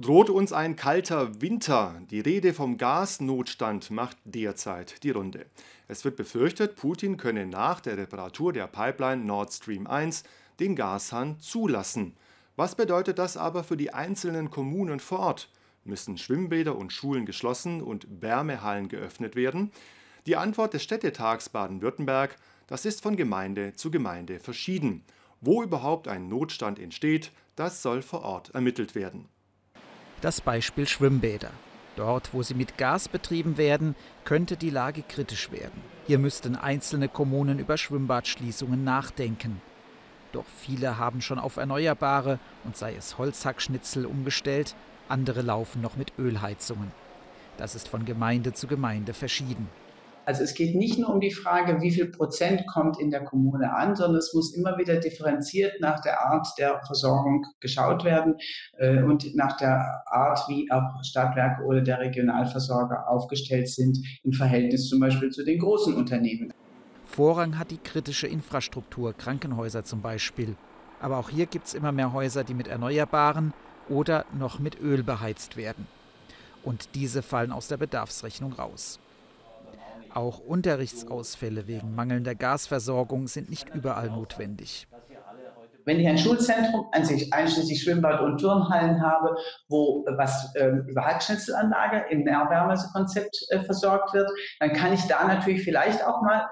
Droht uns ein kalter Winter? Die Rede vom Gasnotstand macht derzeit die Runde. Es wird befürchtet, Putin könne nach der Reparatur der Pipeline Nord Stream 1 den Gashahn zulassen. Was bedeutet das aber für die einzelnen Kommunen vor Ort? Müssen Schwimmbäder und Schulen geschlossen und Wärmehallen geöffnet werden? Die Antwort des Städtetags Baden-Württemberg, das ist von Gemeinde zu Gemeinde verschieden. Wo überhaupt ein Notstand entsteht, das soll vor Ort ermittelt werden. Das Beispiel Schwimmbäder. Dort, wo sie mit Gas betrieben werden, könnte die Lage kritisch werden. Hier müssten einzelne Kommunen über Schwimmbadschließungen nachdenken. Doch viele haben schon auf Erneuerbare und sei es Holzhackschnitzel umgestellt, andere laufen noch mit Ölheizungen. Das ist von Gemeinde zu Gemeinde verschieden. Also es geht nicht nur um die Frage, wie viel Prozent kommt in der Kommune an, sondern es muss immer wieder differenziert nach der Art der Versorgung geschaut werden äh, und nach der Art, wie auch Stadtwerke oder der Regionalversorger aufgestellt sind im Verhältnis zum Beispiel zu den großen Unternehmen. Vorrang hat die kritische Infrastruktur, Krankenhäuser zum Beispiel. Aber auch hier gibt es immer mehr Häuser, die mit Erneuerbaren oder noch mit Öl beheizt werden. Und diese fallen aus der Bedarfsrechnung raus. Auch Unterrichtsausfälle wegen mangelnder Gasversorgung sind nicht überall notwendig. Wenn ich ein Schulzentrum, einschließlich Schwimmbad und Turnhallen habe, wo was äh, über Heizschnitzelanlage im Nährwärmekonzept äh, versorgt wird, dann kann ich da natürlich vielleicht auch mal,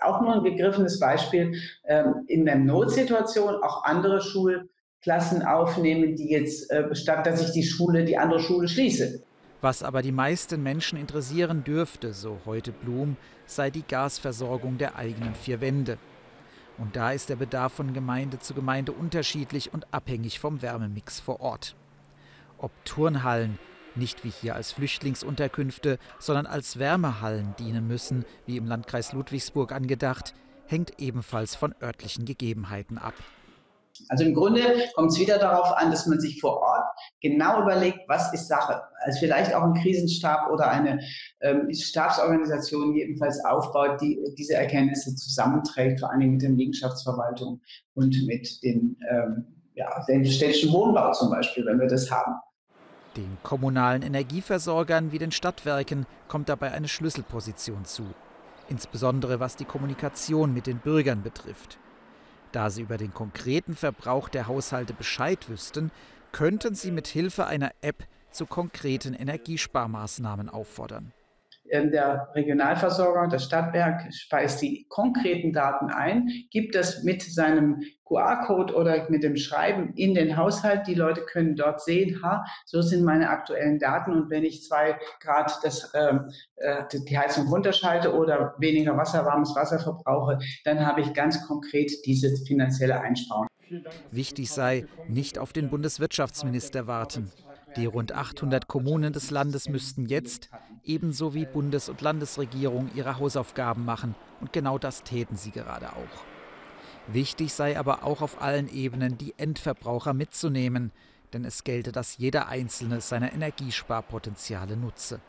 auch nur ein begriffenes Beispiel, äh, in der Notsituation auch andere Schulklassen aufnehmen, die jetzt, äh, statt dass ich die Schule, die andere Schule schließe. Was aber die meisten Menschen interessieren dürfte, so heute Blum, sei die Gasversorgung der eigenen vier Wände. Und da ist der Bedarf von Gemeinde zu Gemeinde unterschiedlich und abhängig vom Wärmemix vor Ort. Ob Turnhallen nicht wie hier als Flüchtlingsunterkünfte, sondern als Wärmehallen dienen müssen, wie im Landkreis Ludwigsburg angedacht, hängt ebenfalls von örtlichen Gegebenheiten ab. Also im Grunde kommt es wieder darauf an, dass man sich vor Ort genau überlegt, was ist Sache. Also vielleicht auch ein Krisenstab oder eine ähm, Stabsorganisation jedenfalls aufbaut, die diese Erkenntnisse zusammenträgt, vor allem mit der Liegenschaftsverwaltung und mit den, ähm, ja, den städtischen Wohnbau zum Beispiel, wenn wir das haben. Den kommunalen Energieversorgern wie den Stadtwerken kommt dabei eine Schlüsselposition zu, insbesondere was die Kommunikation mit den Bürgern betrifft. Da sie über den konkreten Verbrauch der Haushalte Bescheid wüssten, könnten sie mit Hilfe einer App zu konkreten Energiesparmaßnahmen auffordern. Ähm, der Regionalversorger, das Stadtwerk, speist die konkreten Daten ein, gibt das mit seinem QR-Code oder mit dem Schreiben in den Haushalt. Die Leute können dort sehen, ha, so sind meine aktuellen Daten und wenn ich zwei Grad das, ähm, äh, die Heizung runterschalte oder weniger Wasser, warmes Wasser verbrauche, dann habe ich ganz konkret diese finanzielle Einsparung. Wichtig sei, nicht auf den Bundeswirtschaftsminister warten. Die rund 800 Kommunen des Landes müssten jetzt, ebenso wie Bundes- und Landesregierung, ihre Hausaufgaben machen. Und genau das täten sie gerade auch. Wichtig sei aber auch auf allen Ebenen, die Endverbraucher mitzunehmen, denn es gelte, dass jeder Einzelne seine Energiesparpotenziale nutze.